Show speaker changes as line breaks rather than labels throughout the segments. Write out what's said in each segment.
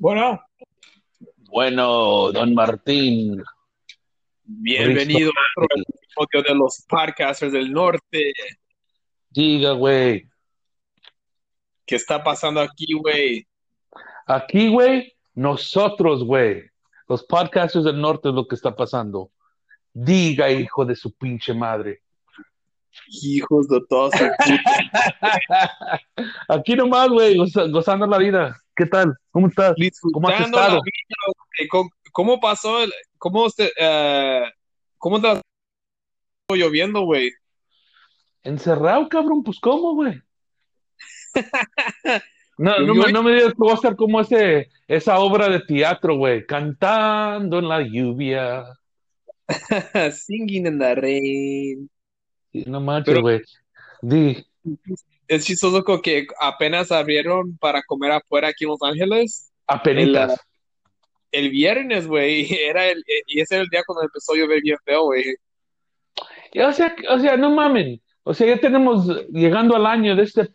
Bueno,
Bueno, don Martín,
bienvenido a otro episodio de los Podcasters del Norte.
diga, güey.
¿Qué está pasando aquí, güey?
Aquí, güey, nosotros, güey, los podcasters del norte es lo que está pasando. Diga, hijo de su pinche madre.
Hijos de todos.
Aquí nomás, güey, goza- gozando la vida. ¿Qué tal? ¿Cómo estás? ¿Cómo has estado?
vida. ¿Cómo, pasó? el- ¿Cómo usted, eh, cómo te lloviendo, güey?
Encerrado, cabrón, pues ¿cómo, güey? No, no, me, no me digas que va a estar como ese, esa obra de teatro, güey, cantando en la lluvia.
Singing in the rain.
No manches, güey. Di,
Es chistoso que apenas abrieron para comer afuera aquí en Los Ángeles.
apenitas.
El viernes, güey, era el, y ese era el día cuando empezó a llover bien feo, güey.
O sea, o sea, no mamen. O sea, ya tenemos llegando al año de este,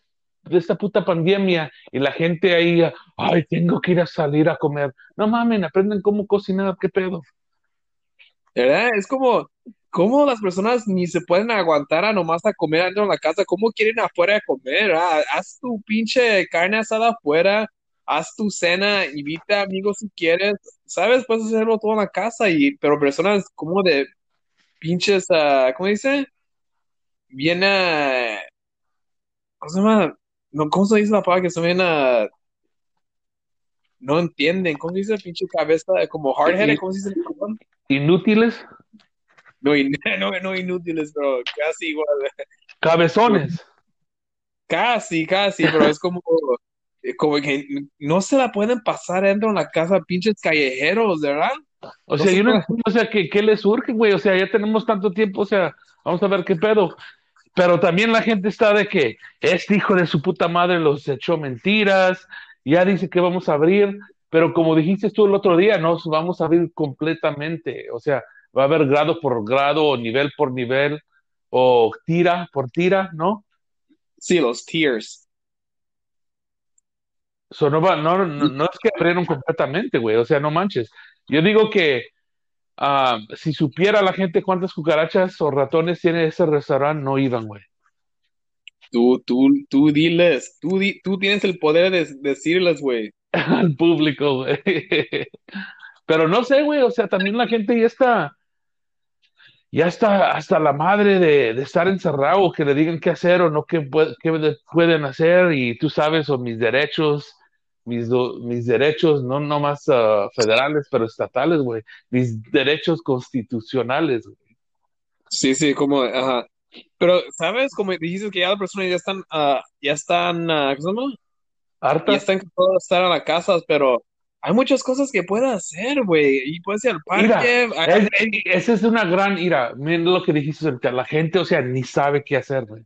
de esta puta pandemia y la gente ahí, ay, tengo que ir a salir a comer. No mamen, aprenden cómo cocinar, qué pedo.
¿Verdad? Es como, ¿cómo las personas ni se pueden aguantar a nomás a comer adentro de la casa? ¿Cómo quieren afuera a comer? Ah, haz tu pinche carne asada afuera, haz tu cena, invita amigos si quieres, ¿sabes? Puedes hacerlo todo en la casa, y, pero personas como de pinches, ah, ¿cómo dice? Bien, ah, ¿cómo se llama? No, ¿cómo se dice la palabra que son bien, ah, no entienden? ¿Cómo se dice? Pinche cabeza, como hard-headed, ¿cómo se dice?
Inútiles,
No, in- no, no inútiles, pero casi igual.
cabezones.
Casi, casi, pero es como, eh, como que no se la pueden pasar dentro de la casa, pinches callejeros, ¿verdad?
O sea,
se
yo no entiendo, o sea, ¿qué, qué les surge, güey? O sea, ya tenemos tanto tiempo, o sea, vamos a ver qué pedo. Pero también la gente está de que este hijo de su puta madre los echó mentiras, ya dice que vamos a abrir, pero como dijiste tú el otro día, nos vamos a abrir completamente. O sea, va a haber grado por grado, o nivel por nivel, o tira por tira, ¿no?
Sí, los tears.
Eso no va, no, no, no es que abrieron completamente, güey. O sea, no manches. Yo digo que ah, si supiera la gente cuántas cucarachas o ratones tiene ese restaurante, no iban, güey.
Tú, tú, tú diles, tú, di- tú tienes el poder de decirles, güey.
Al público, güey. Pero no sé, güey. O sea, también la gente ya está, ya está hasta la madre de, de estar encerrado, que le digan qué hacer o no qué, qué de- pueden hacer. Y tú sabes, o mis derechos, mis, do- mis derechos, no nomás ah, federales, pero estatales, güey. Mis derechos constitucionales, güey.
Sí, sí, como, ajá. Pero, ¿sabes? Como dijiste que ya las personas ya están, ah, ya están, ah, ¿cómo se llama? Ya están de estar en la casa, pero hay muchas cosas que puedes hacer, güey. Y puedes ir al
Mira,
parque.
es- es- esa es una gran ira. Miren lo que dijiste ahorita. La gente, o sea, ni sabe qué hacer, güey.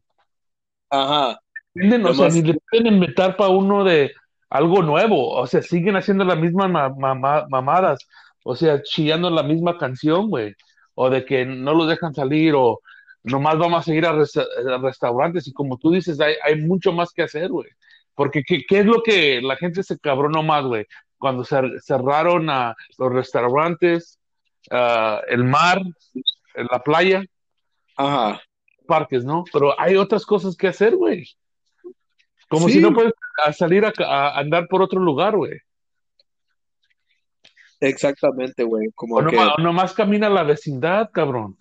Ajá.
entienden, o sea, ni le pueden inventar para uno de algo nuevo, o sea, siguen haciendo las mismas ma- ma- mamadas, o sea, chillando la misma canción, güey, o de que no los dejan salir, o nomás vamos a seguir a, resta- a restaurantes, y como tú dices, hay, hay mucho más que hacer, güey, porque ¿qué, qué es lo que la gente se cabronó más, güey? Cuando cer- cerraron a los restaurantes, ah, el mar, la playa,
Ajá.
parques, ¿no? Pero hay otras cosas que hacer, güey. Como
Sí.
si no puedes salir a, a andar por otro lugar, güey.
Exactamente, güey. Como
O
que,
nomás, nomás camina a la vecindad, cabrón.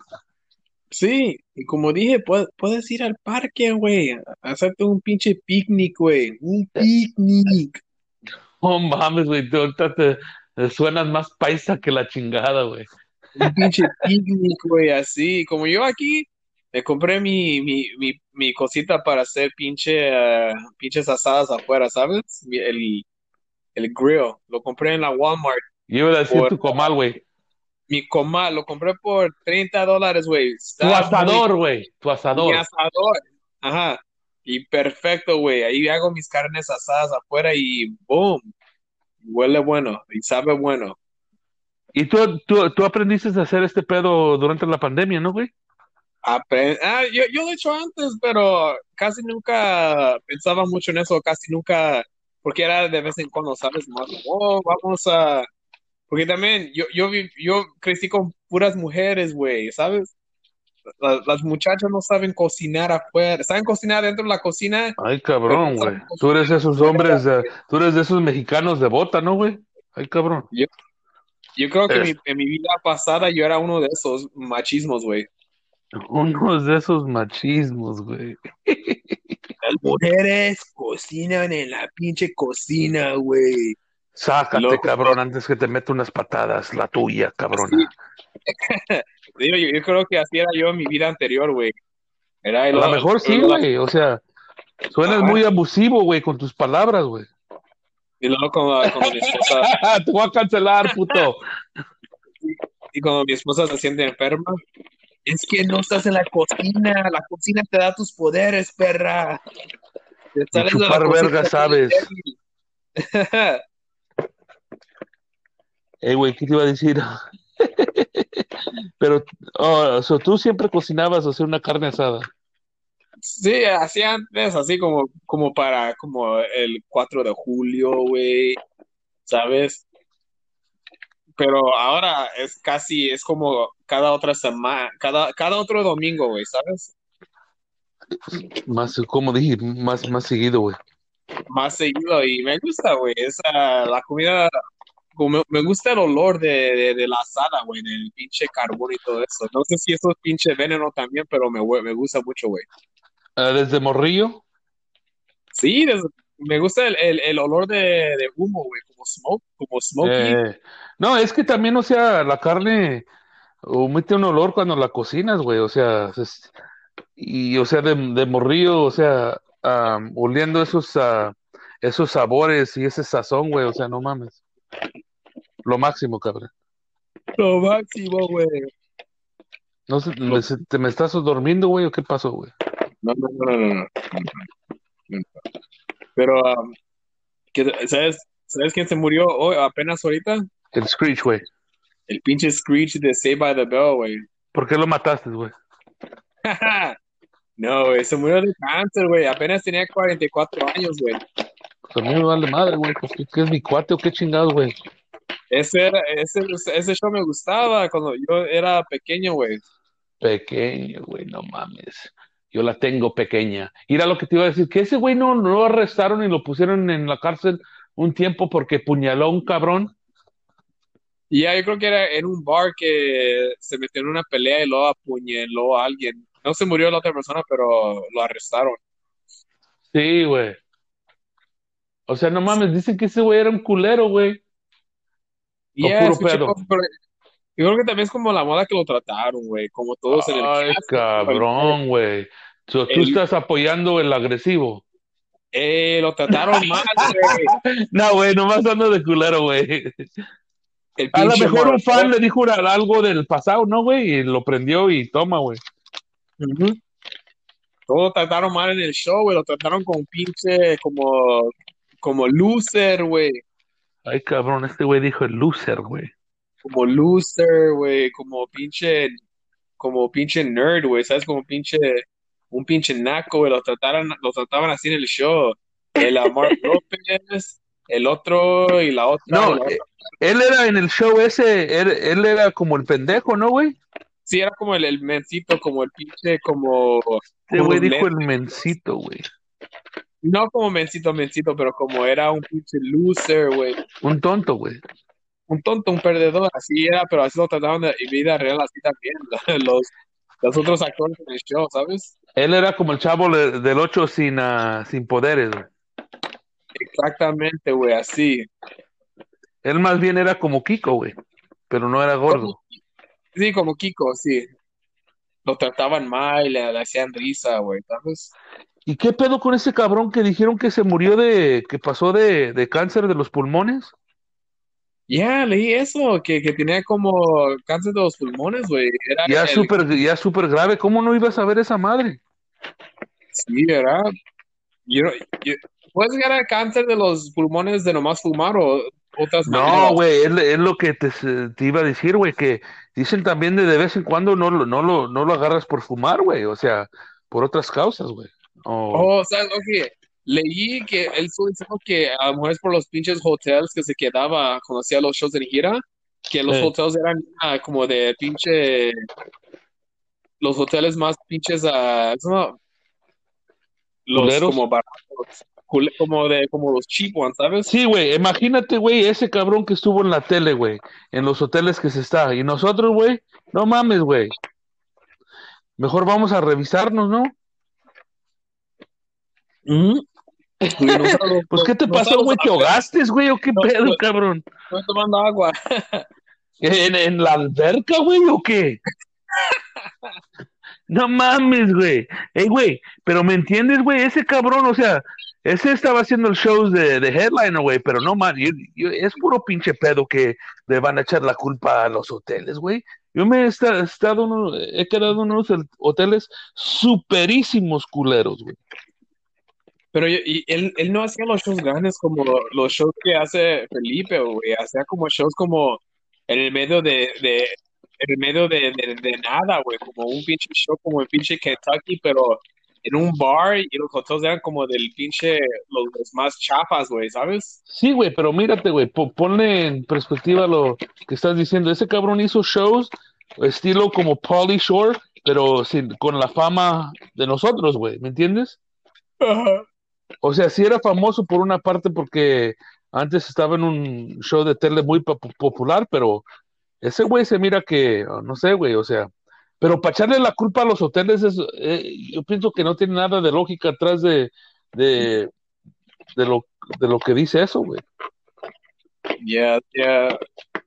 sí, y como dije, puedes, puedes ir al parque, güey, hacerte un pinche picnic, güey, un picnic.
Oh mames, güey, tú ahorita te, te suenas más paisa que la chingada, güey.
Un pinche picnic, güey, así. Como yo aquí, me compré mi, mi, mi, mi cosita para hacer pinche, ah, pinches asadas afuera, ¿sabes? El, el grill. Lo compré en la Walmart.
Yo iba a decir
Por-
tu comal, güey.
Mi comal, lo compré por 30 dólares, güey.
Tu asador, güey. Tu asador.
Mi asador. Ajá. Y perfecto, güey. Ahí hago mis carnes asadas afuera y boom. Huele bueno y sabe bueno.
Y tú, tú, tú aprendiste a hacer este pedo durante la pandemia, ¿no, güey?
Apre- ah, yo, yo lo he hecho antes, pero casi nunca pensaba mucho en eso. Casi nunca porque era de vez en cuando, ¿sabes? Más, oh, vamos a... Porque también yo, yo, yo crecí con puras mujeres, güey, ¿sabes? La- las muchachas no saben cocinar afuera, saben cocinar dentro de la cocina,
Ay, cabrón, güey. Tú eres
cocinar
esos hombres, tú eres de esos mexicanos de bota, ¿no, güey? Ay, cabrón.
Yo, yo creo que
Es
mi, en mi vida pasada yo era uno de esos machismos, güey.
unos de esos machismos, güey.
Las mujeres cocinan en la pinche cocina, güey.
Sácate,
Loco.
cabrón, antes que te meta unas patadas, la tuya, cabrona.
yo, yo creo que así era yo en mi vida anterior, güey. Era
A lo mejor sí, güey. O sea, suenas
Ajá.
muy abusivo, güey, con tus palabras, güey.
Y luego cuando, cuando mi esposa,
Te voy a cancelar, puto.
y cuando mi esposa se siente enferma, es que no estás en la cocina, la cocina te da tus poderes, perra. Te
Y
sales de la
chupar verga, sabes. Eh, güey, ¿qué te iba a decir? Pero, oh, so, tú siempre cocinabas, sea, una carne asada.
Sí, así antes, así como, como para como el 4 de julio, güey, ¿sabes? Pero ahora es casi, es como cada otra semana, cada, cada otro domingo, güey, ¿sabes?
Más, como dije, más, más seguido, güey.
Más seguido y me gusta, güey, esa, la comida, como, me gusta el olor de, de, de la asada, güey, del pinche carbón y todo eso. No sé si eso es pinche veneno también, pero me, me gusta mucho, güey.
Ah, desde Morrillo,
Sí, des- me gusta el, el, el olor de, de humo, güey, como smoke, como smoky.
eh, no, es que también, o sea, la carne omite un olor cuando la cocinas, güey, o sea, es- y, o sea, de, de Morrillo, o sea, ah, oliendo esos, ah, esos sabores y ese sazón, güey, o sea, no mames. Lo máximo, cabrón.
Lo máximo, güey.
No sé, me, ¿te me estás durmiendo, güey, o qué pasó, güey?
No, no, no, no, no, no. Pero, um, ¿qué- ¿sabes, ¿sabes quién se murió hoy, apenas ahorita?
El Screech, güey.
El pinche Screech de Saved by the Bell, güey.
¿Por qué lo mataste, güey?
No, güey, se murió de cáncer, güey. Apenas tenía 44 años, güey.
Pues a mí me vale madre, güey. Pues, ¿qué, qué es mi cuate o qué chingados, güey?
Ese, era, ese, ese show me gustaba cuando yo era pequeño, güey.
Pequeño, güey, no mames. Yo la tengo pequeña. Mira lo que te iba a decir, que ese güey no, no lo arrestaron y lo pusieron en la cárcel un tiempo porque puñaló a un cabrón.
Y ya, yo creo que era en un bar que se metió en una pelea y luego apuñaló a alguien. No se murió la otra persona, pero lo arrestaron.
Sí, güey. O sea, no mames, dicen que ese güey era un culero, güey.
Y
O
ya,
puro
escuché
pedo.
cosas, pero yo creo que también es como la moda que lo trataron, güey. Como todos en el
Ay, cabrón, güey. So, tú
El-
estás apoyando el agresivo.
Eh, lo trataron mal, güey.
No, güey, nomás ando de culero, güey. A lo mejor un fan le dijo algo del pasado, ¿no, güey? Y lo prendió y toma, güey.
Ujú. Todo lo trataron mal en el show, güey. Lo trataron como un pinche, como, como loser, güey.
Ay, cabrón, este güey dijo el loser, güey.
Como loser, güey. Como pinche, como pinche nerd, güey. ¿Sabes? Como pinche, un pinche naco, güey. Lo trataron, lo trataban así en el show. El Amar López, el otro y la otra.
No,
la otra.
eh, él era en el show ese, él, él era como el pendejo, ¿no, güey?
Sí, era como el, el mencito, como el pinche, como,
Este güey dijo el mencito, güey.
No como mencito, mencito, pero como era un pinche loser, güey.
Un tonto, güey.
Un tonto, un perdedor, así era, pero así lo trataban de en vida real, así también. Los, los otros actores en el show, ¿sabes?
Él era como el chavo del 8 sin, ah, sin poderes, güey.
Exactamente, güey, así.
Él más bien era como Kiko, güey. Pero no era gordo.
Sí, como Kiko, sí. Lo trataban mal, le, le hacían risa, güey, ¿sabes?
¿Y qué pedo con ese cabrón que dijeron que se murió de, que pasó de, de cáncer de los pulmones?
Ya, leí eso, que, que tenía como cáncer de los pulmones, güey.
Ya
el-
súper, ya súper grave. ¿Cómo no ibas a ver esa madre?
Sí, ¿verdad? Yo, yo- ¿Puedes llegar al cáncer de los pulmones de nomás fumar o otras
No, güey, es, es lo que te, te iba a decir, güey, que dicen también de de vez en cuando no, lo- no, lo, no lo agarras por fumar, güey, o sea, por otras causas, güey. O-
Oh, ¿sabes? Ok. Leí que él diciendo que a lo mejor es por los pinches hotels que se quedaba cuando hacía los shows en gira, que los
Eh,
hotels eran ah, como de pinche, los hoteles más pinches, ah, ¿cómo? los
culeros.
como baratos, como de, como los cheap ones, ¿sabes?
Sí, güey, imagínate, güey, ese cabrón que estuvo en la tele, güey, en los hoteles que se está. Y nosotros, güey, no mames, güey. Mejor vamos a revisarnos, ¿no?
Nosotros,
Pues, ¿qué te pasó, güey? ¿Te ahogaste, güey? ¿O qué
no,
pedo, cabrón?
estoy tomando agua.
¿En, en la alberca, güey, o qué? No mames, güey. Ey, güey, pero ¿me entiendes, güey? Ese cabrón, o sea, ese estaba haciendo el shows de, de headliner, güey, pero no, yo- es puro pinche pedo que le van a echar la culpa a los hoteles, güey. Yo me he esta- estado, he quedado en unos hoteles superísimos culeros, güey.
Pero yo- y él, él no hacía los shows grandes como los shows que hace Felipe, güey. Hacía como shows como en el medio de, de en el medio de, de, de nada, güey. Como un pinche show como el pinche Kentucky, pero en un bar y los hoteles eran como del pinche, los, los más chafas, güey, ¿sabes?
Sí, güey, pero mírate, güey, po- ponle en perspectiva lo que estás diciendo. Ese cabrón hizo shows estilo como Pauly Shore, pero sin, con la fama de nosotros, güey, ¿me entiendes?
Ajá.
O sea, sí era famoso por una parte porque antes estaba en un show de tele muy po- popular, pero ese güey se mira que, no sé, güey, o sea, pero para echarle la culpa a los hoteles, es, eh, yo pienso que no tiene nada de lógica atrás de, de, de lo, de lo que dice eso, güey.
Ya, ya.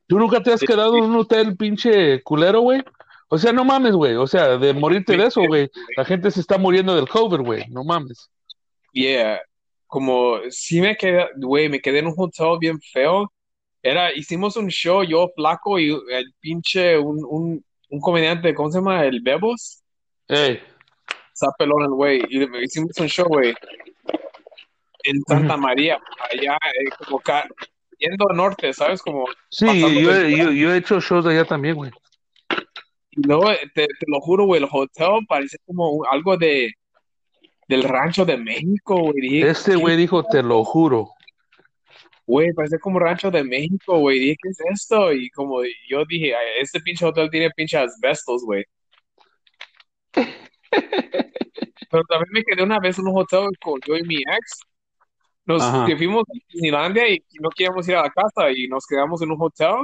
¿Tú nunca te has quedado en un hotel pinche culero, güey? O sea, no mames, güey. O sea, de morirte de eso, güey. La gente se está muriendo del COVID, güey. No mames.
Yeah, como sí me quedé, güey, me quedé en un hotel bien feo. Era, hicimos un show, yo flaco y el pinche, un, un, un comediante, ¿cómo se llama? El Bebos.
Ey.
Está pelón el güey. Y hicimos un show, güey, en Santa. María, allá, eh, como ca- yendo al norte, ¿sabes? Como
Sí, yo, yo, yo he hecho shows allá también, güey.
Y luego, eh, te, te lo juro, güey, el hotel parece como un- algo de, del rancho de México, güey. Dije,
Este
¿qué
güey dijo, te lo juro.
Güey, parece como rancho de México, güey. Dije, ¿qué es esto? Y como yo dije, "Ay, este pinche hotel tiene pinche asbestos, güey. Pero también me quedé una vez en un hotel con yo y mi ex. Nos
Ajá.
que fuimos a Disneylandia y no queríamos ir a la casa y nos quedamos en un hotel.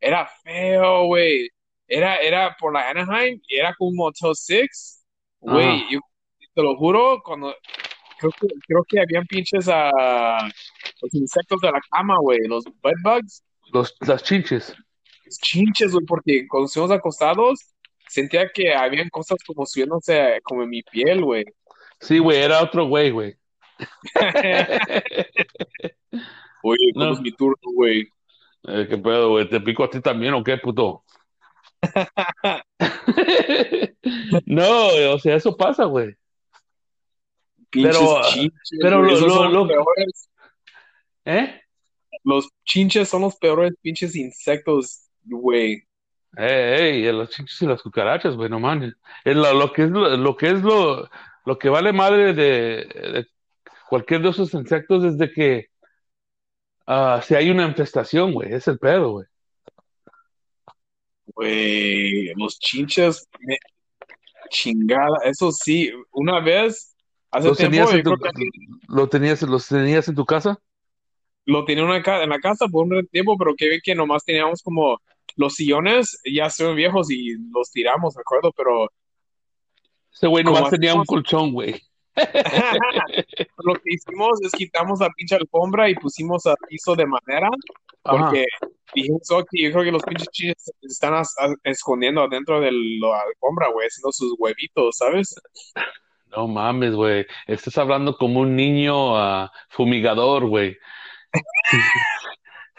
Era feo, güey. Era, era por la Anaheim y era como un Motel Six. Güey,
Ajá.
yo te lo juro, cuando creo que, creo que habían pinches a los insectos de la cama, güey, los bedbugs.
Los, las chinches.
chinches, güey, porque cuando estuvimos acostados, sentía que habían cosas como subiéndose como en mi piel, güey.
Sí, güey, era otro güey, güey.
Oye, ¿cuándo es
No.
mi turno, güey?
Eh, ¿Qué pedo, güey? ¿Te pico a ti también o qué, puto? No, o sea, eso pasa, güey.
Pinches
Pero,
chinches,
pero
güey,
lo,
esos
lo,
son los
lo,
peores.
¿eh?
Los chinches son los peores pinches insectos, güey.
Ey, ey, los chinches y las cucarachas, güey, no mames. Es lo, lo que es lo, lo que es lo, lo que vale madre de, de cualquier de esos insectos es de que ah, si hay una infestación, güey, es el pedo, güey.
Güey, los chinches, me- chingada, eso sí, una vez, hace
¿Los
tiempo,
tenías en tu,
que
lo tenías, los tenías en tu casa?
lo tenía una ca- en la casa por un tiempo, pero que que nomás teníamos como los sillones, ya son viejos y los tiramos, me acuerdo, pero
Ese güey nomás tenía un colchón, güey.
lo que hicimos es quitamos la pinche alfombra y pusimos a piso de madera, porque dijimos "Oh, que yo creo que los pinches chiles están escondiendo adentro de la alfombra, güey, haciendo sus huevitos, ¿sabes?
No mames, güey. Estás hablando como un niño ah, fumigador, güey.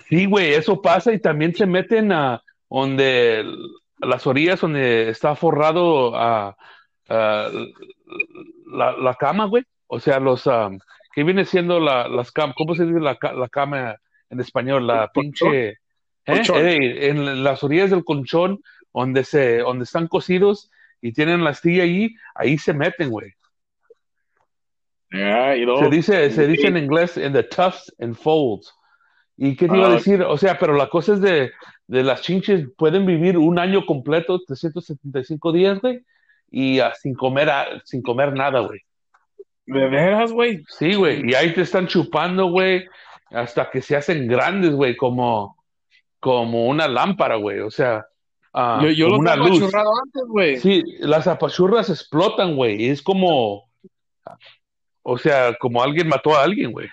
Sí, güey, eso pasa y también se meten a donde las orillas donde está forrado a, a la, la cama, güey. O sea, los um, ¿qué viene siendo la, las camas? ¿Cómo se dice la, la cama en español? La pinche, ¿eh? Ey, en las orillas del colchón donde se, donde están cosidos y tienen la astilla ahí, ahí se meten, güey.
Ah,
Se dice, se dice en inglés in the tufts and folds. ¿Y qué te iba a
ah,
decir? O sea, pero la cosa es de, de las chinches pueden vivir un año completo, 375 días, güey, y sin comer, sin comer nada, güey.
¿de veras, güey?
Sí, güey, y ahí te están chupando, güey, hasta que se hacen grandes, güey, como, como una lámpara, güey, o sea, ah,
yo
como
los he
una luz.
apachurrado antes, güey.
Sí, las apachurras explotan, güey, es como, o sea, como alguien mató a alguien, güey.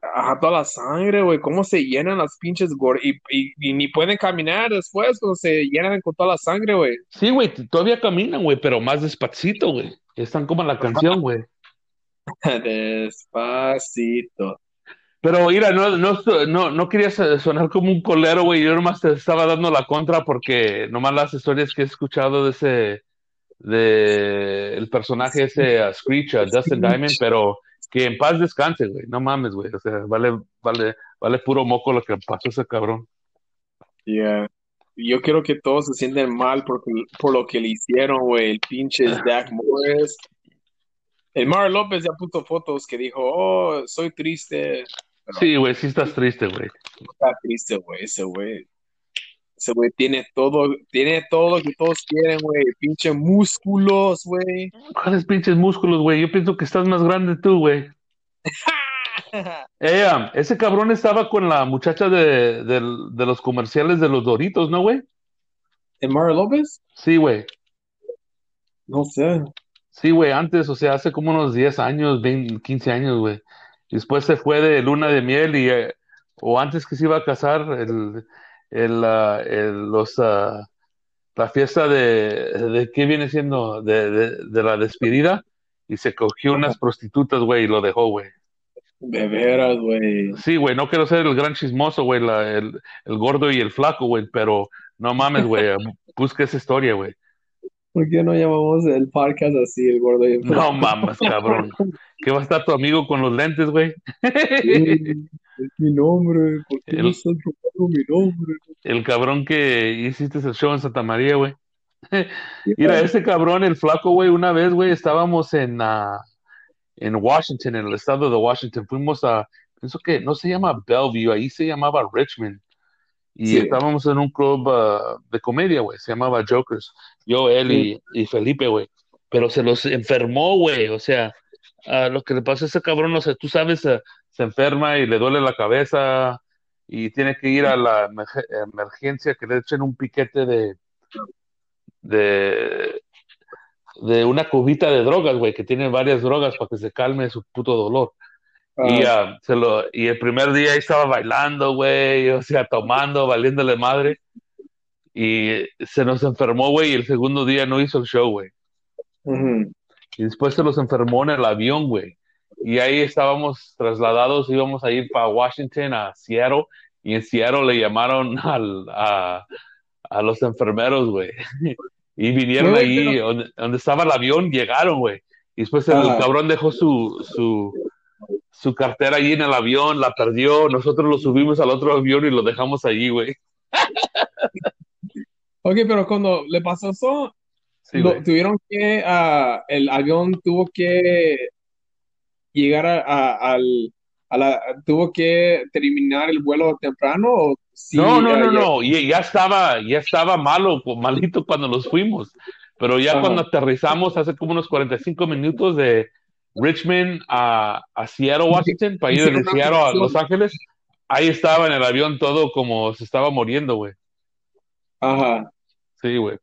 Ajá, toda la sangre, güey. ¿Cómo se llenan las pinches gordas? Y, y, y ni pueden caminar después cuando se llenan con toda la sangre, güey.
Sí, güey, todavía caminan, güey, pero más despacito, güey. Están como en la canción, güey.
Despacito.
Pero mira, no, no, no, no quería so- sonar como un colero, güey. Yo nomás te estaba dando la contra porque nomás las historias que he escuchado de ese, de el personaje ese Screech, uh, Dustin Diamond, pero que en paz descanse, güey. No mames, güey. O sea, vale, vale, vale puro moco lo que pasó ese cabrón.
Yeah. Yo quiero que todos se sienten mal por, por lo que le hicieron, güey. El pinche Zach Morris. El Mar López ya puso fotos que dijo, oh, soy triste. Pero
Sí, güey, sí estás triste, güey.
está triste, güey. Ese güey. Ese güey tiene todo, tiene todo lo que todos quieren, güey. Pinche músculos, güey.
¿Cuáles pinches músculos, güey? Yo pienso que estás más grande tú, güey. Eh, ese cabrón estaba con la muchacha de, los comerciales de los Doritos, ¿no, güey?
¿El Mario López?
Sí, güey.
No sé.
Sí, güey, antes, o sea, hace como unos 10 años, 20, 15 años, güey. Después se fue de luna de miel y, eh, o antes que se iba a casar, el, el, ah, el- los, ah, la fiesta de, de, ¿qué viene siendo? De, de, de la despedida y se cogió unas prostitutas, güey, y lo dejó, güey.
De veras, güey.
Sí, güey, no quiero ser el gran chismoso, güey, el, el gordo y el flaco, güey, pero no mames, güey, busca esa historia, güey.
¿Por qué no llamamos el podcast así, el gordo y el
No mames, cabrón. ¿Qué va a estar tu amigo con los lentes, güey?
Es mi nombre. ¿Por qué no
El,
estás robando mi nombre?
el cabrón que hiciste el show en Santa María, güey. Mira, ese cabrón, el flaco, güey, una vez, güey, estábamos en, ah, en Washington, en el estado de Washington. Fuimos a, pienso que no se llama Bellevue, ahí se llamaba Richmond. Y
Sí.
estábamos en un club ah, de comedia, güey, se llamaba Jokers. Yo, él y, y Felipe, güey. Pero se los enfermó, güey. O sea, ah, lo que le pasó a ese cabrón, no sé, tú sabes, ah, se enferma y le duele la cabeza y tiene que ir a la emerge- emergencia que le echen un piquete de, de, de una cubita de drogas, güey, que tiene varias drogas para que se calme su puto dolor. Y,
Ah,
ah, se lo, y el primer día ahí estaba bailando, güey, o sea, tomando, valiéndole madre. Y se nos enfermó, güey, y el segundo día no hizo el show, güey.
ujú.
Y después se los enfermó en el avión, güey. Y ahí estábamos trasladados, íbamos a ir para Washington, a Seattle, y en Seattle le llamaron al, a, a los enfermeros, güey. Y vinieron ahí,
pero-
donde, donde estaba el avión, llegaron, güey. Y después el
Ajá.
cabrón dejó su, su, su cartera allí en el avión, la perdió, nosotros lo subimos al otro avión y lo dejamos allí, güey.
Ok, pero cuando le pasó eso,
Sí,
lo-
güey.
tuvieron que, ah, el avión tuvo que llegar a, a- al, a la, tuvo que terminar el vuelo temprano o
No, no, no,
ya-
no, y ya estaba, ya estaba malo, malito cuando nos fuimos, pero ya cuando aterrizamos hace como unos 45 minutos de Richmond a, a Seattle, Washington, para ir de Seattle a. Los Ángeles, ahí estaba en el avión todo como se estaba muriendo, güey.
Ajá.
Sí, güey,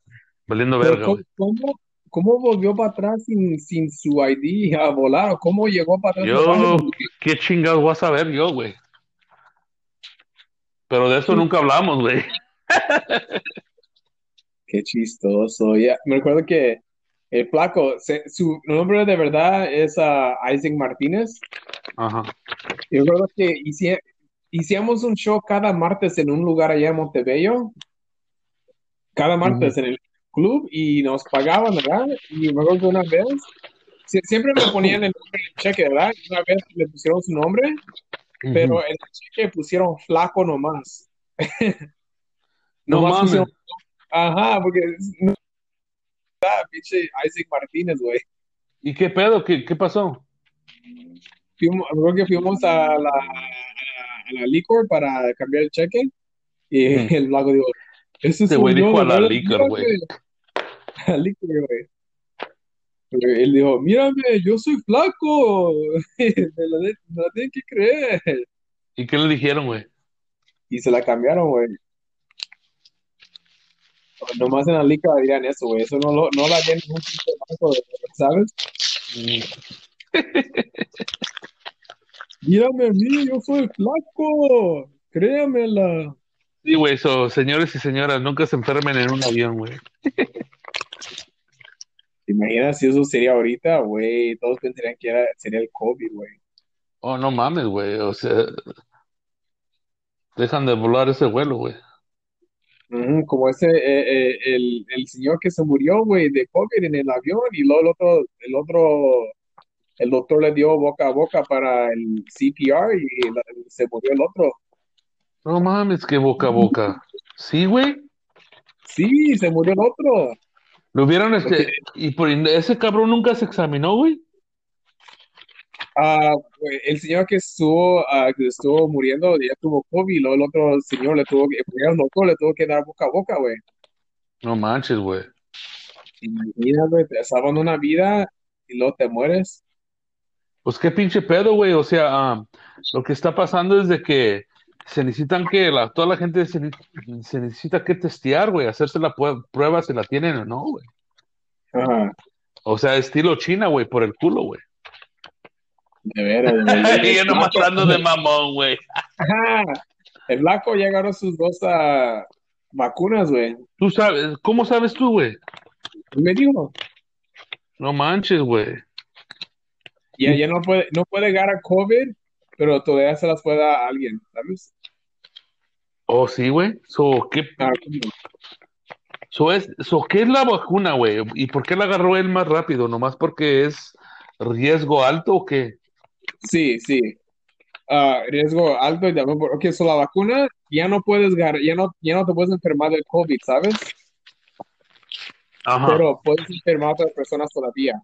valiendo verga,
¿cómo,
güey.
cómo, cómo volvió para atrás sin, sin su ID a volar? ¿O cómo llegó para atrás?
Yo, qué chingados voy a saber yo, güey. Pero de eso nunca hablamos, güey.
Qué chistoso. Ya, Me recuerdo que el flaco, se- su nombre de verdad es ah, Isaac Martínez.
Ajá.
Y recuerdo que hicimos un show cada martes en un lugar allá en Montebello. Cada martes en el club y nos pagaban, ¿verdad? Y me acuerdo que una vez, sie- siempre me ponían el nombre en el cheque, ¿verdad? Una vez le pusieron su nombre, pero en el cheque pusieron flaco nomás.
No
Nomás
mames.
pusieron, ajá, porque es- no, ah, pinche Isaac Martínez, güey.
¿Y qué pedo? ¿Qué, qué pasó?
fuimos, creo que fuimos a la, a la, licor para cambiar el cheque y el flaco dijo, ese es
Este güey dijo a la liquor, güey.
A la licor, güey. Él dijo, mírame, yo soy flaco, me la, me la tienen que creer.
¿Y qué le dijeron, güey?
Y se la cambiaron, güey. Nomás en la liga dirían eso, güey. Eso no, lo, no la harían ningún pinche banco, ¿sabes? Mírame a mí, yo soy flaco. Créamela.
Sí, güey, so, señores y señoras, nunca se enfermen en un avión, güey.
¿Te imaginas si eso sería ahorita, güey? Todos pensarían que era, sería el COVID, güey.
Oh, no mames, güey. O sea, dejan de volar ese vuelo, güey.
Como ese, eh, eh, el, el señor que se murió, güey, de COVID en el avión y luego el otro, el otro, el doctor le dio boca a boca para el CPR y la- se murió el otro.
No mames, que boca a boca. Sí, güey.
Sí, se murió el otro.
Lo
Lo
este, y por ese cabrón nunca se examinó, güey.
Ah, el señor que estuvo, ah, que estuvo muriendo ya tuvo COVID, y luego el otro señor le tuvo que, el doctor le tuvo que dar boca a boca, güey.
No manches, güey.
Imagínate, güey, te salvan una vida y luego te mueres.
Pues qué pinche pedo, güey. O sea, ah, lo que está pasando es de que se necesitan que la, toda la gente se, se necesita que testear, güey, hacerse la prueba si la tienen o no, güey.
Ajá,
O sea, estilo China, güey, por el culo, güey.
De veras, güey.
Y yo no matando de mamón, güey.
El blanco ya agarró sus dos ah, vacunas, güey.
Tú sabes, ¿cómo sabes tú, güey?
Me dijo,
No manches, güey.
ya, ya no puede, no puede agarrar COVID, pero todavía se las puede dar a alguien, ¿sabes?
Oh, sí, güey. So, ¿qué,
Ah,
so es, so, ¿qué es la vacuna, güey? ¿Y por qué la agarró él más rápido? ¿Nomás porque es riesgo alto o qué?
Sí, sí. Ah, riesgo alto y también por, ok, so la vacuna ya no puedes ya no, ya no te puedes enfermar del COVID, ¿sabes?
Ajá.
Pero puedes enfermar a otras personas todavía,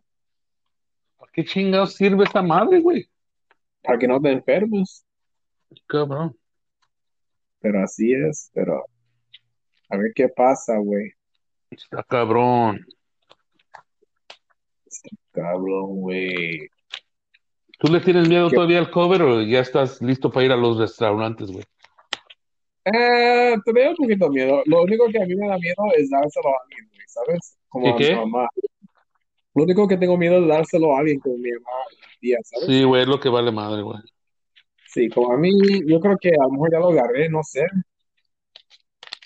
¿Para qué chingados sirve esta madre, güey?
para que no te enfermes.
Cabrón.
Pero así es, pero a ver qué pasa, güey.
Está cabrón.
Cabrón, güey.
¿Tú le tienes miedo
¿Qué?
todavía al cover o ya estás listo para ir a los restaurantes, güey?
Eh, te veo un poquito de miedo. Lo único que a mí me da miedo es dárselo a alguien, güey, ¿sabes? Como
¿Qué,
a
qué?
mi mamá. Lo único que tengo miedo es dárselo a alguien como mi mamá, tía, ¿sabes?
Sí, güey, es lo que vale madre, güey.
Sí, como a mí, yo creo que a lo mejor ya lo agarré, no sé.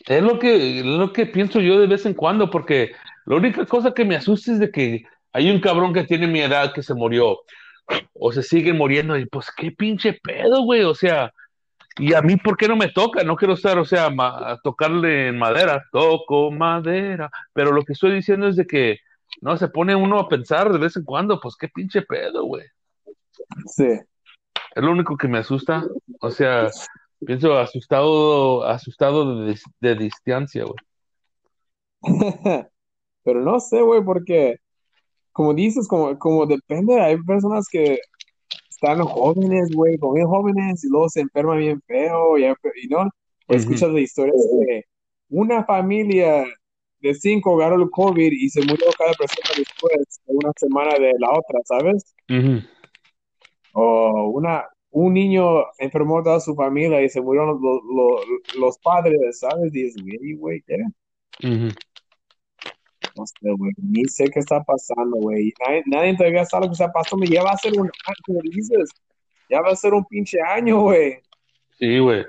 Es lo que, es lo que pienso yo de vez en cuando, porque la única cosa que me asusta es de que hay un cabrón que tiene mi edad que se murió, o se siguen muriendo, y pues qué pinche pedo, güey, o sea, y a mí, ¿por qué no me toca? No quiero estar, o sea, ma- a tocarle en madera, toco madera, pero lo que estoy diciendo es de que, no, se pone uno a pensar de vez en cuando, pues qué pinche pedo, güey.
Sí.
Es lo único que me asusta, o sea, pienso asustado, asustado de, de distancia, güey.
Pero no sé, güey, porque como dices, como, como depende, hay personas que están jóvenes, güey, como bien jóvenes y luego se enferman bien feo, y, y no, escuchas de historias de una familia de cinco agarró el COVID y se murió cada persona después de una semana de la otra, ¿sabes? O una, un niño enfermó toda su familia y se murieron los, los, los padres, ¿sabes? Y dices, güey, güey. No sé, güey, ni sé qué está pasando, güey. Nadie, nadie todavía sabe lo que está pasando. Ya va a ser un año, como dices. Ya va a ser un pinche año, güey.
Sí, güey.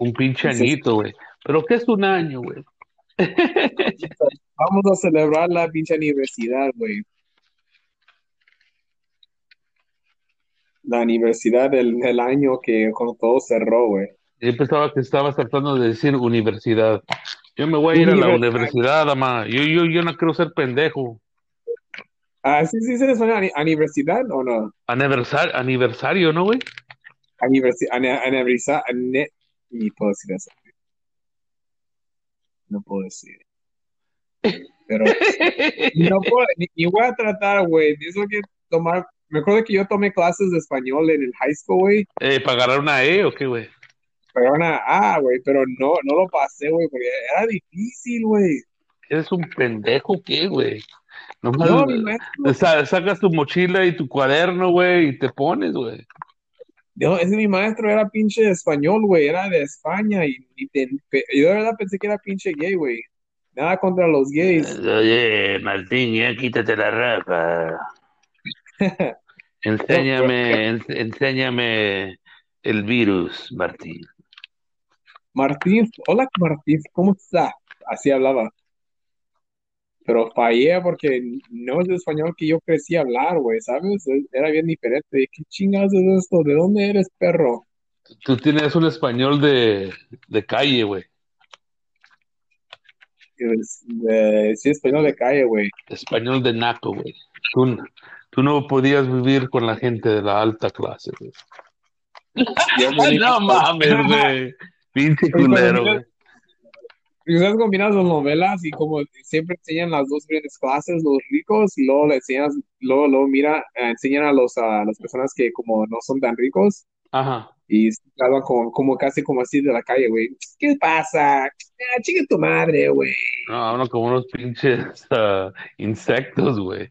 Un pinche añito, güey. ¿Pero qué es un año, güey?
Vamos a celebrar la pinche universidad, güey. La universidad del, del año que con todo cerró, güey.
Yo pensaba que estabas tratando de decir universidad. Yo me voy a ir a la
Universidad.
ama. Yo, yo, yo no quiero ser pendejo.
Ah, sí, sí, se les suena universidad o no?
Aniversario, aniversario, ¿no, güey?
Aniversario, ni puedo decir eso. No puedo decir. pero no puedo, ni, ni voy a tratar, güey. Eso que tomar, me acuerdo que yo tomé clases de español en el high school, güey,
Eh, ¿para agarrar una E o qué, güey?
Pero una A, güey, pero no, no lo pasé, güey, porque era difícil, güey.
¿Eres un pendejo qué, güey?
No, mi maestro,
sa- sacas tu mochila y tu cuaderno, güey, y te pones, güey.
no, ese mi maestro era pinche español, güey, era de España y, y te- yo de verdad pensé que era pinche gay, güey. Nada contra los gays.
Oye, Martín, ya quítate la ropa. Enséñame, en- enséñame el virus, Martín.
Martín, hola Martín, ¿cómo está? Así hablaba. Pero fallé porque no es el español que yo crecí a hablar, güey, ¿sabes? Era bien diferente. Dije, ¿Qué chingados es esto? ¿De dónde eres, perro?
Tú tienes un español de, de calle, güey.
Es, sí, español de calle, güey.
Español de naco, güey. Tú, n- tú no podías vivir con la gente de la alta clase, güey.
Yo me-
No mames, güey. Pinche culero, güey.
Y ustedes combinan las novelas y como siempre enseñan las dos grandes clases, los ricos, y luego le enseñas, luego, luego mira, eh, enseñan a los a las personas que como no son tan ricos
Ajá.
y se hablan como, como casi como así de la calle, güey. ¿Qué pasa? Ah, chinga tu madre, güey.
No, hablan como unos pinches ah, insectos, güey.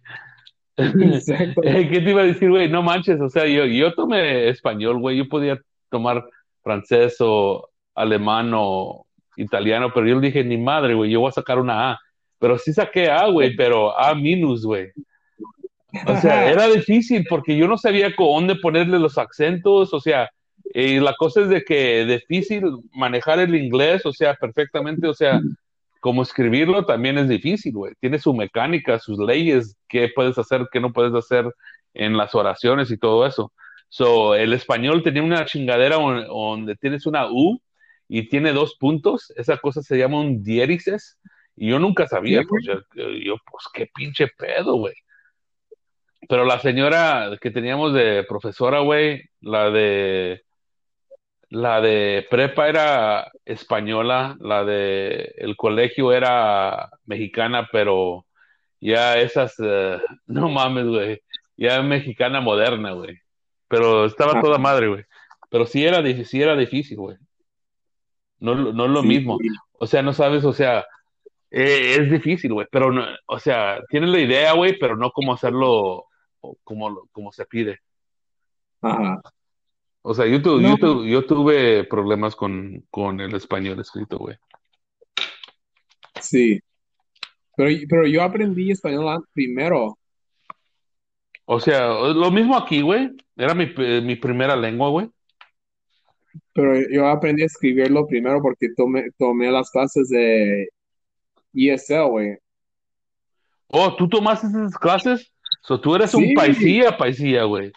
Exacto.
Eh, ¿Qué te iba a decir, güey? No manches, o sea, yo, yo tomé español, güey. Yo podía tomar francés o alemán o italiano, pero yo le dije, ni madre, güey, yo voy a sacar una A. Pero sí saqué A, güey, pero A minus, güey. O sea, era difícil porque yo no sabía con dónde ponerle los acentos, o sea, y la cosa es de que difícil manejar el inglés, o sea, perfectamente, o sea, como escribirlo también es difícil, güey. Tiene su mecánica, sus leyes, qué puedes hacer, qué no puedes hacer en las oraciones y todo eso. So, el español tenía una chingadera on- donde tienes una U y tiene dos puntos, esa cosa se llama un diéresis, y yo nunca sabía,
Sí,
pues, yo, yo, pues, qué pinche pedo, güey. Pero la señora que teníamos de profesora, güey, la de la de prepa era española, la de el colegio era mexicana, pero ya esas, eh, no mames, güey, ya mexicana moderna, güey. Pero estaba toda madre, güey. Pero sí era, sí era difícil, güey. No, no es lo
Sí,
mismo.
sí.
O sea, no sabes, o sea, eh, es difícil, güey, pero no, o sea, tienes la idea, güey, pero no cómo hacerlo o como, como se pide.
Ajá.
O sea, yo, tu-
No.
yo, tu- yo tuve problemas con, con el español escrito, güey.
Sí. Pero, pero yo aprendí español primero.
O sea, lo mismo aquí, güey. Era mi, eh, mi primera lengua, güey.
Pero yo aprendí a escribirlo primero porque tomé, tomé las clases de ESL, güey.
Oh, ¿tú tomaste esas clases? So, tú eres un
Sí.
paisía, paisía, güey.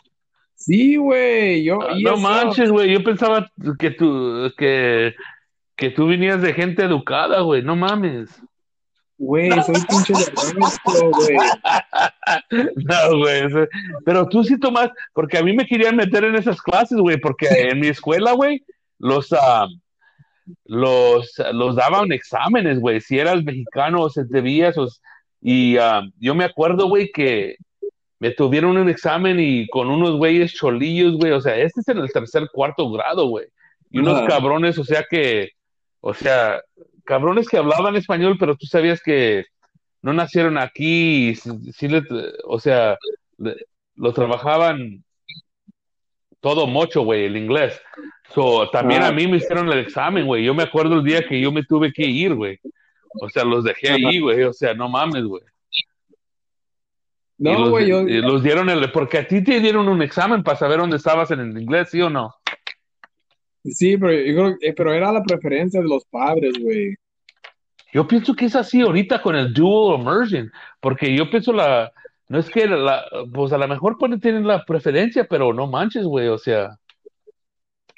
Sí, güey. Yo,
Ah, no
ESL.
manches, güey. Yo pensaba que tú, que, que tú venías de gente educada, güey. No mames.
Güey, soy pinche de rancho, güey.
No, güey. Pero tú sí tomas, porque a mí me querían meter en esas clases, güey, porque en mi escuela, güey, los, ah, los, los daban exámenes, güey. Si eras mexicano o se debías, o- y ah, yo me acuerdo, güey, que me tuvieron un examen y con unos güeyes cholillos, güey. O sea, este es en el tercer, cuarto grado, güey. Y unos cabrones, o sea que, o sea, cabrones que hablaban español, pero tú sabías que no nacieron aquí, y le- o sea, le- lo trabajaban todo mocho, güey, el inglés. So, también
Ah.
a mí me hicieron el examen, güey. Yo me acuerdo el día que yo me tuve que ir, güey. O sea, los dejé ahí, güey. O sea, no mames, güey.
No,
los,
güey, yo,
y los dieron el, porque a ti te dieron un examen para saber dónde estabas en el inglés, ¿sí o no?
Sí, pero yo creo que- pero era la preferencia de los padres, güey.
Yo pienso que es así ahorita con el dual immersion, porque yo pienso la, no es que la, pues a lo mejor pueden tener la preferencia, pero no manches, güey, o sea,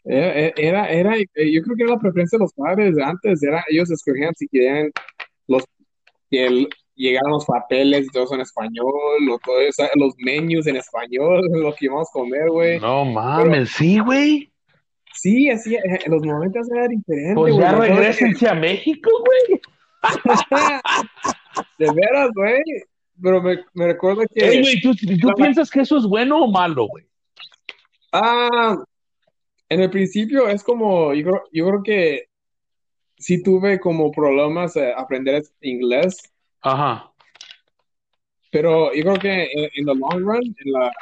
Era, era, era, eh, yo creo que era la preferencia de los padres de antes, era, ellos escogían si querían los, que el- llegaran los papeles y todo eso en español, o todo eso, los menús en español, lo que íbamos a comer, güey.
no mames, sí, güey.
Sí, así, eh, en los momentos era diferente,
Pues
güey.
ya regresense a México, güey.
De veras, güey. Pero me, me recuerdo que.
Ey, güey, ¿tú, tú piensas que eso es bueno o malo, güey?
Ah, en el principio es como, yo creo, yo creo que sí tuve como problemas eh, aprender inglés,
Ajá.
pero yo creo que en, en the long run, en la,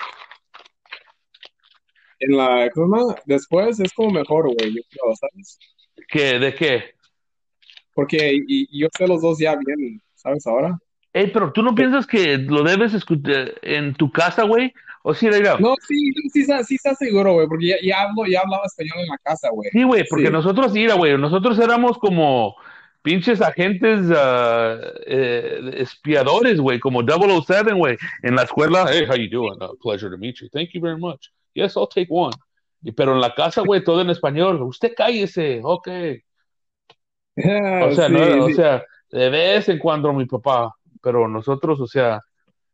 en la, ¿cómo se llama? Después es como mejor, güey, yo creo, ¿sabes?
¿Qué? ¿De qué?
Porque y, y yo sé los dos ya bien, ¿sabes? Ahora.
Ey, pero tú no piensas que lo debes escuchar en tu casa, güey? O sí, mira,
No, sí, sí, está- sí está seguro, güey, porque ya, ya hablo, ya hablaba español en la casa, güey.
Sí, güey, porque
Sí.
nosotros, mira, güey, nosotros éramos como pinches agentes ah, eh, espiadores, güey, como 007, güey, en la escuela. Hey, how you doing? Uh, pleasure to meet you. Thank you very much. Yes, I'll take one. Y, pero en la casa, güey, todo en español. Usted cállese, ok. O sea,
Sí,
no, o sea, de vez en cuando mi papá, pero nosotros, o sea,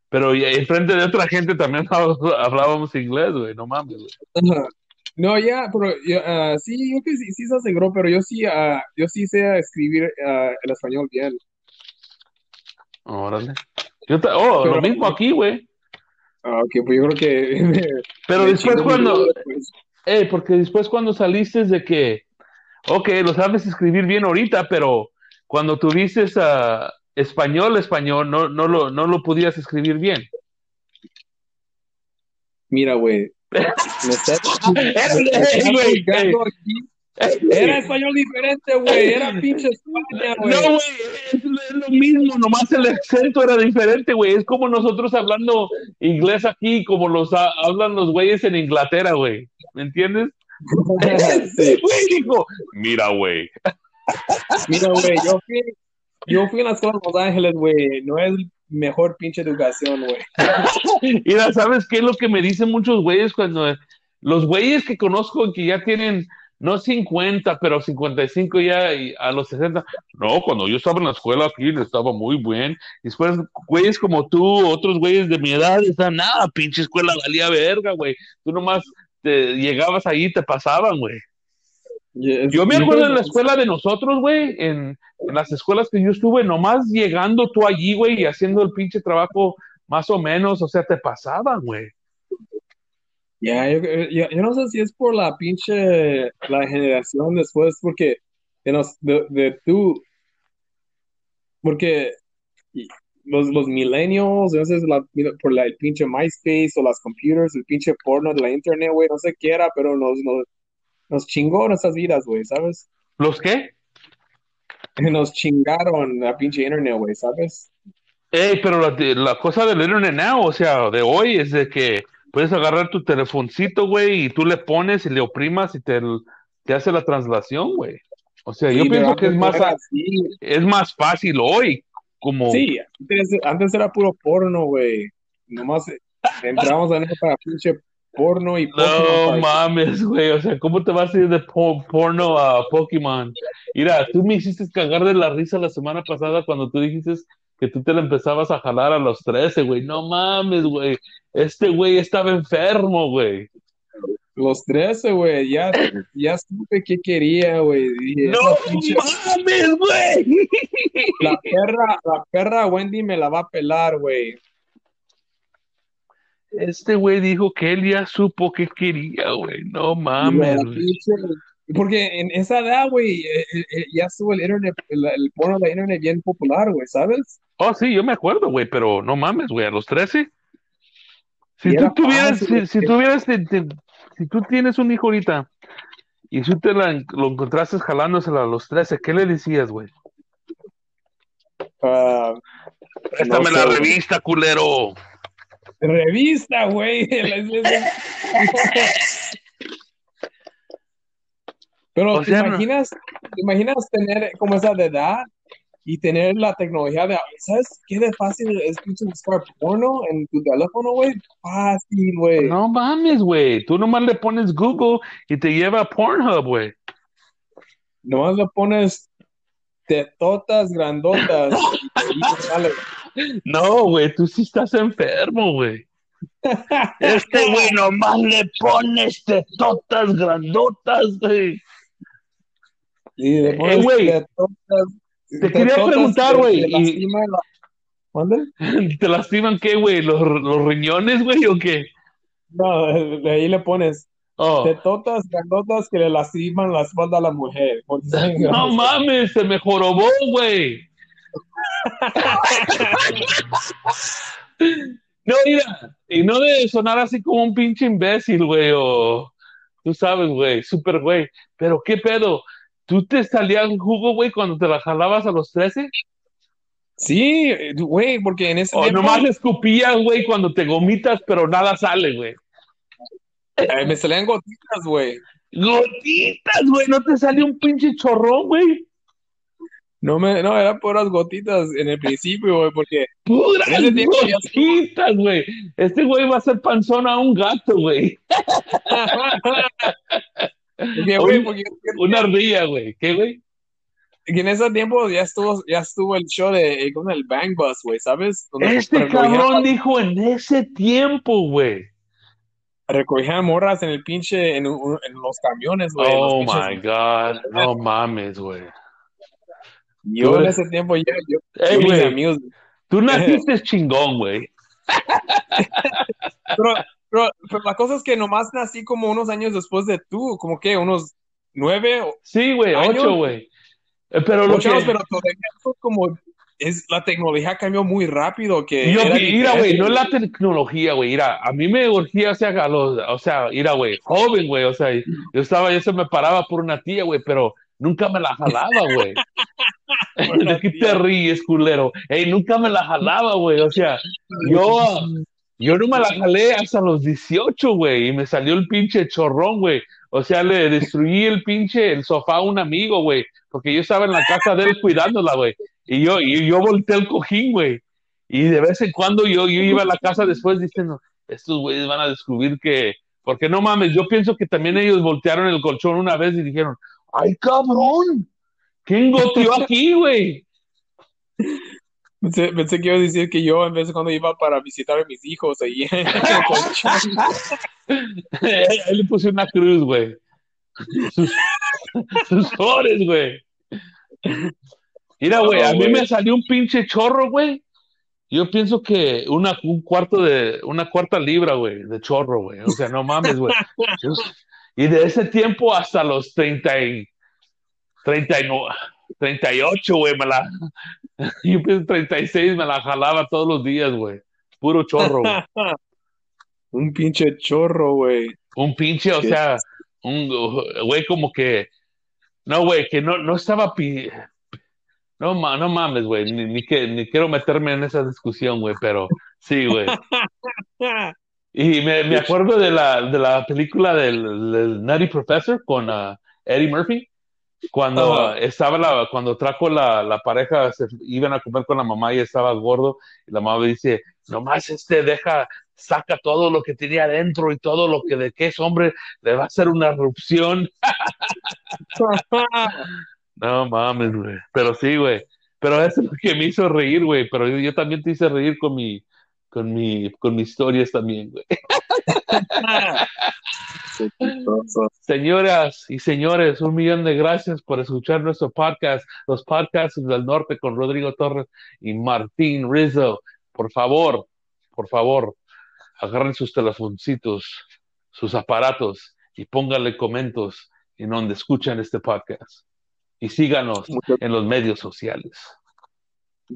pero y- frente de otra gente también hablábamos inglés, güey, no mames, güey.
No, ya, pero ah, sí, yo que sí, sí se aseguró, pero yo sí, ah, yo sí sé escribir ah, el español bien.
Órale. Yo oh,
Pero-
lo mismo aquí, güey.
Ah, ok, pues yo creo que
Pero después cuando, eh, porque después cuando saliste de que, ok, lo sabes escribir bien ahorita, pero cuando tuviste español, español, no, no lo, no lo podías escribir bien.
Mira, güey, me estás, me estás aquí. Era español diferente, güey, era pinche España, güey.
No, güey, es, es lo mismo, nomás el acento era diferente, güey. Es como nosotros hablando inglés aquí, como los ha- hablan los güeyes en Inglaterra, güey. ¿Me entiendes?
Sí.
Güey, dijo, mira, güey.
Mira, güey, yo fui, yo fui a la escuela en Los Ángeles, güey, no es mejor pinche educación, güey.
Mira, ¿sabes qué es lo que me dicen muchos güeyes cuando los güeyes que conozco que ya tienen no 50, pero 55 ya y a los 60? No, cuando yo estaba en la escuela aquí estaba muy bien. Después, güeyes como tú, otros güeyes de mi edad, están nada, pinche escuela valía verga, güey. Tú nomás te, llegabas ahí y te pasaban, güey. Yo me acuerdo en la escuela de nosotros, güey, en, en las escuelas que yo estuve, nomás llegando tú allí, güey, y haciendo el pinche trabajo más o menos, o sea, te pasaban, güey.
Ya, yo, yo, yo no sé si es por la pinche, la generación después, porque de, nos, de, de tú, porque los, los millennials, la- por la, el pinche MySpace o las computers, el pinche porno de la internet, güey, no sé qué era, pero nos, nos, nos chingó nuestras vidas, güey, ¿sabes?
¿Los qué?
Nos chingaron la pinche internet, güey, ¿sabes?
Ey, pero la, la cosa del internet now, o sea, de hoy, es de que puedes agarrar tu telefoncito, güey, y tú le pones y le oprimas y te, te hace la traslación, güey. O sea, yo pienso que es más,
no así.
es más fácil hoy, como...
Sí, antes, antes era puro porno, güey. Nomás entramos en esa pinche porno y
No
Pokémon Party.
mames, güey. O sea, ¿cómo te vas a ir de po- porno a Pokémon? Mira, tú me hiciste cagar de la risa la semana pasada cuando tú dijiste que tú te la empezabas a jalar a los 13, güey. No mames, güey. Este güey estaba enfermo, güey.
Los 13, güey, ya, ya supe qué quería, güey.
No
pinche-
mames, güey.
la perra, la perra Wendy me la va a pelar, güey.
Este güey dijo que él ya supo que quería, güey. No mames,
la
güey.
pinche- Porque en esa edad, güey, eh, eh, eh, ya estuvo el internet, el, el porno de internet bien popular, güey, ¿sabes?
Oh, sí, yo me acuerdo, güey, pero no mames, güey, a los 13. Si
Y
tú
era
tuvieras,
fácil,
si, tuvieras, te- te- si tú tienes un hijo ahorita y si te la, lo encontraste jalándosela a los 13, ¿qué le decías, güey?
Ah,
Préstame
sé,
la revista, culero.
revista, güey. Pero
O
te
sea,
imaginas, te imaginas tener como esa de edad y tener la tecnología de, ¿sabes qué de fácil es buscar porno en tu teléfono, güey? Fácil, güey.
No mames, güey. Tú nomás le pones Google y te lleva a Pornhub, güey.
Nomás le pones tetotas grandotas.
No, güey, tú sí estás enfermo, güey. Este güey nomás le pones tetotas grandotas, güey.
Y
Eh,
tetotas.
te quería preguntar, güey,
te.
¿Te lastiman qué, güey? ¿Los, los riñones, güey, o qué?
No, de ahí le pones
Oh,
tetotas grandotas que le lastiman la espalda a la mujer.
no mames, se me jorobó, güey. No, mira, y no de sonar así como un pinche imbécil, güey, o tú sabes, güey, súper güey, pero qué pedo, ¿tú te salías jugo, güey, cuando te la jalabas a los 13?
Sí, güey, porque en ese
O
tiempo
nomás escupías, güey, cuando te gomitas, pero nada sale, güey.
eh, me salían gotitas, güey.
Gotitas, güey, no te salió un pinche chorrón, güey.
No, me, no, eran puras gotitas en el principio, güey, porque
Puras
En ese tiempo ya-
gotitas, güey. Este güey va a ser panzón a un gato, güey.
Porque, güey, porque
Una ardilla, güey. ¿Qué, güey?
que en ese tiempo ya estuvo, ya estuvo el show de eh, con el Bang Bus, güey, ¿sabes? Donde
Este cabrón dijo en ese tiempo, güey.
recogían morras en el pinche, en, en los camiones, güey.
Oh my God. No mames, güey.
Yo en ese tiempo, yo, yo,
Ey,
yo mis amigos,
Tú naciste chingón, güey.
pero, pero, pero la cosa es que nomás nací como unos años después de tú, como que unos nueve o
Sí, güey, ocho, güey. Eh, Pero lo
ocho
que...
pero todavía eso como es la tecnología cambió muy rápido que
Yo, mira, güey, no es la tecnología, güey, mira, a mí me urgía, o sea, a los, o sea, mira, güey, joven, güey, o sea, yo estaba, yo se me paraba por una tía, güey, pero nunca me la jalaba, güey. ¿De qué te ríes, culero? Ey, nunca me la jalaba, güey, o sea, yo, yo no me la jalé hasta los 18, güey, y me salió el pinche chorrón, güey. O sea, le destruí el pinche, el sofá a un amigo, güey, porque yo estaba en la casa de él cuidándola, güey. Y yo, y yo volteé el cojín, güey. Y de vez en cuando yo, yo iba a la casa después diciendo, estos güeyes van a descubrir que, porque no mames, yo pienso que también ellos voltearon el colchón una vez y dijeron, ay cabrón, ¿quién goteó aquí, güey?
Pensé, pensé que iba a decir que yo en vez de cuando iba para visitar a mis hijos ahí en el colchón.
Ahí le puse una cruz, güey. Sus, sus flores, güey. Mira, güey, a mí me salió un pinche chorro, güey. Yo pienso que una, un cuarto de, una cuarta libra, güey, de chorro, güey. O sea, no mames, güey. Y de ese tiempo hasta los 30 y, 39, 38, güey, me la, yo pienso 36, me la jalaba todos los días, güey. Puro chorro, güey.
Un pinche chorro, güey.
Un pinche, o
¿Qué?
sea, un güey como que, no, güey, que no, no estaba pi... No, ma- no mames, güey, ni, ni, que, ni quiero meterme en esa discusión, güey, pero sí, güey. Y me, me acuerdo de la, de la película del, del Nutty Professor con ah, Eddie Murphy, cuando estaba la, cuando trajo la, la pareja, se iban a comer con la mamá y estaba gordo, y la mamá dice, nomás este deja, saca todo lo que tenía adentro y todo lo que de que es hombre, le va a hacer una erupción. No mames, güey. Pero sí, güey. Pero eso es lo que me hizo reír, güey. Pero yo, yo también te hice reír con mi, con mi, con mis historias también, güey. Señoras y señores, un millón de gracias por escuchar nuestro podcast, los podcasts del norte con Rodrigo Torres y Martín Rizzo. Por favor, por favor, agarren sus telefoncitos, sus aparatos y pónganle comentos en donde escuchan este podcast. Y síganos en los medios sociales.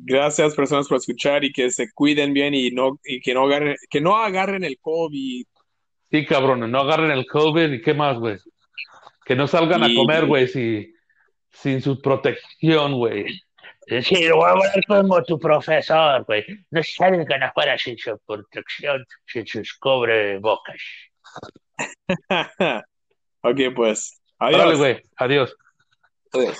Gracias, personas, por escuchar y que se cuiden bien y no, y que no agarren, que no agarren el COVID.
Sí, cabrones, no agarren el COVID y qué más, güey. Que no salgan a comer, güey, si, sin su protección, güey.
Sí, lo voy a hablar como tu profesor, güey. No salgan afuera sin su protección, sin sus cobre bocas.
ok, pues. Adiós.
güey. Adiós.
Adiós.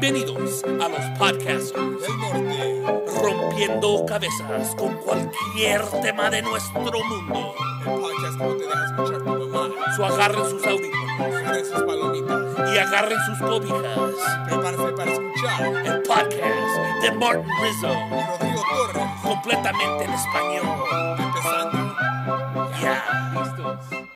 Bienvenidos a los podcasters del norte, rompiendo cabezas con cualquier tema de nuestro mundo.
El podcast no te deja escuchar tu mamá.
So agarren sus audífonos
Agarren sus palomitas.
y agarren sus cobijas.
Prepárate para escuchar.
El podcast de Martin Rizzo,
Y Rodrigo Torres.
completamente en español.
Empezando.
Ya.